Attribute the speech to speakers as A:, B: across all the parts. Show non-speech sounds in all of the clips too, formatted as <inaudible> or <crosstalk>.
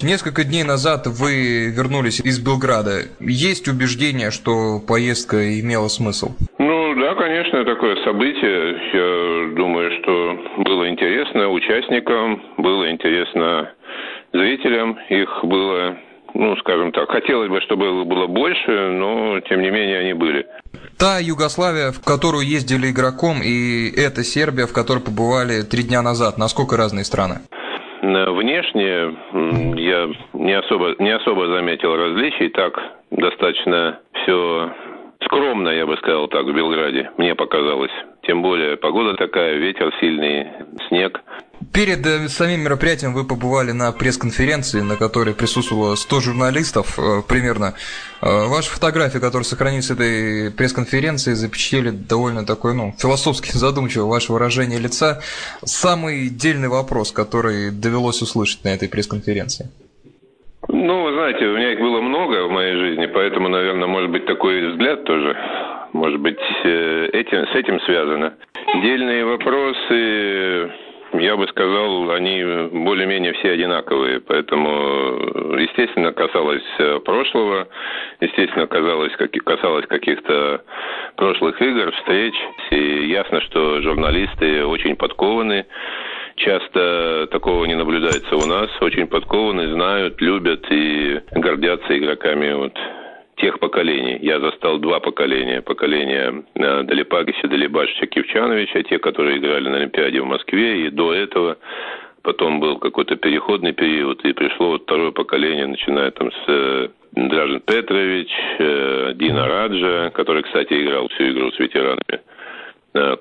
A: Несколько дней назад вы вернулись из Белграда. Есть убеждение, что поездка имела смысл?
B: Ну да, конечно, такое событие. Я думаю, что было интересно участникам, было интересно зрителям. Их было ну, скажем так, хотелось бы, чтобы было больше, но, тем не менее, они были.
A: Та Югославия, в которую ездили игроком, и эта Сербия, в которой побывали три дня назад, насколько разные страны?
B: Внешне я не особо, не особо заметил различий, так достаточно все скромно, я бы сказал так, в Белграде, мне показалось. Тем более погода такая, ветер сильный, снег.
A: Перед э, самим мероприятием вы побывали на пресс-конференции, на которой присутствовало 100 журналистов э, примерно. Э, ваши фотографии, которые сохранились с этой пресс-конференции, запечатлели довольно такой, ну, философски <laughs> задумчиво ваше выражение лица. Самый дельный вопрос, который довелось услышать на этой пресс-конференции.
B: Ну, вы знаете, у меня их было много в моей жизни, поэтому, наверное, может быть такой взгляд тоже, может быть, этим, с этим связано. Дельные вопросы я бы сказал, они более-менее все одинаковые, поэтому, естественно, касалось э, прошлого, естественно, касалось, касалось каких-то прошлых игр, встреч, и ясно, что журналисты очень подкованы, часто такого не наблюдается у нас, очень подкованы, знают, любят и гордятся игроками. Вот тех поколений. Я застал два поколения. Поколение э, Далипагиса, Далибашича, Кивчановича, те, которые играли на Олимпиаде в Москве, и до этого потом был какой-то переходный период, и пришло вот второе поколение, начиная там с э, Дражин Петрович, э, Дина Раджа, который, кстати, играл всю игру с ветеранами,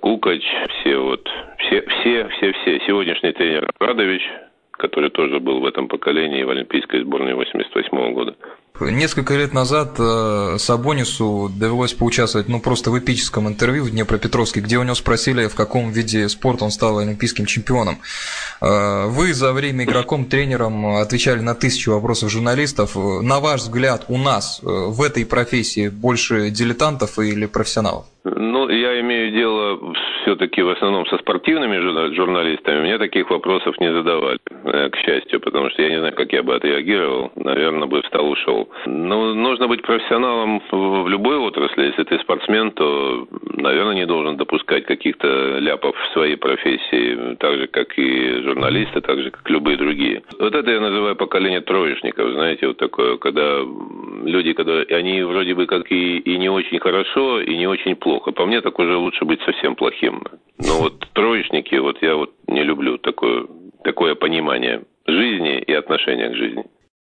B: Кукач, все вот, все, все, все, все. Сегодняшний тренер Радович, который тоже был в этом поколении в Олимпийской сборной 88 года.
A: Несколько лет назад э, Сабонису довелось поучаствовать ну, просто в эпическом интервью в Днепропетровске, где у него спросили, в каком виде спорта он стал олимпийским чемпионом. Э, вы за время игроком, тренером отвечали на тысячу вопросов журналистов. На ваш взгляд, у нас э, в этой профессии больше дилетантов или профессионалов?
B: Ну, я имею дело все-таки в основном со спортивными журналистами. Мне таких вопросов не задавали, к счастью, потому что я не знаю, как я бы отреагировал. Наверное, бы встал, ушел. Ну, нужно быть профессионалом в любой отрасли. Если ты спортсмен, то, наверное, не должен допускать каких-то ляпов в своей профессии, так же, как и журналисты, так же, как любые другие. Вот это я называю поколение троечников, знаете, вот такое, когда люди, когда они вроде бы как и, и не очень хорошо, и не очень плохо. По мне, так уже лучше быть совсем плохим. Но вот троечники, вот я вот не люблю такое, такое понимание жизни и отношения к жизни.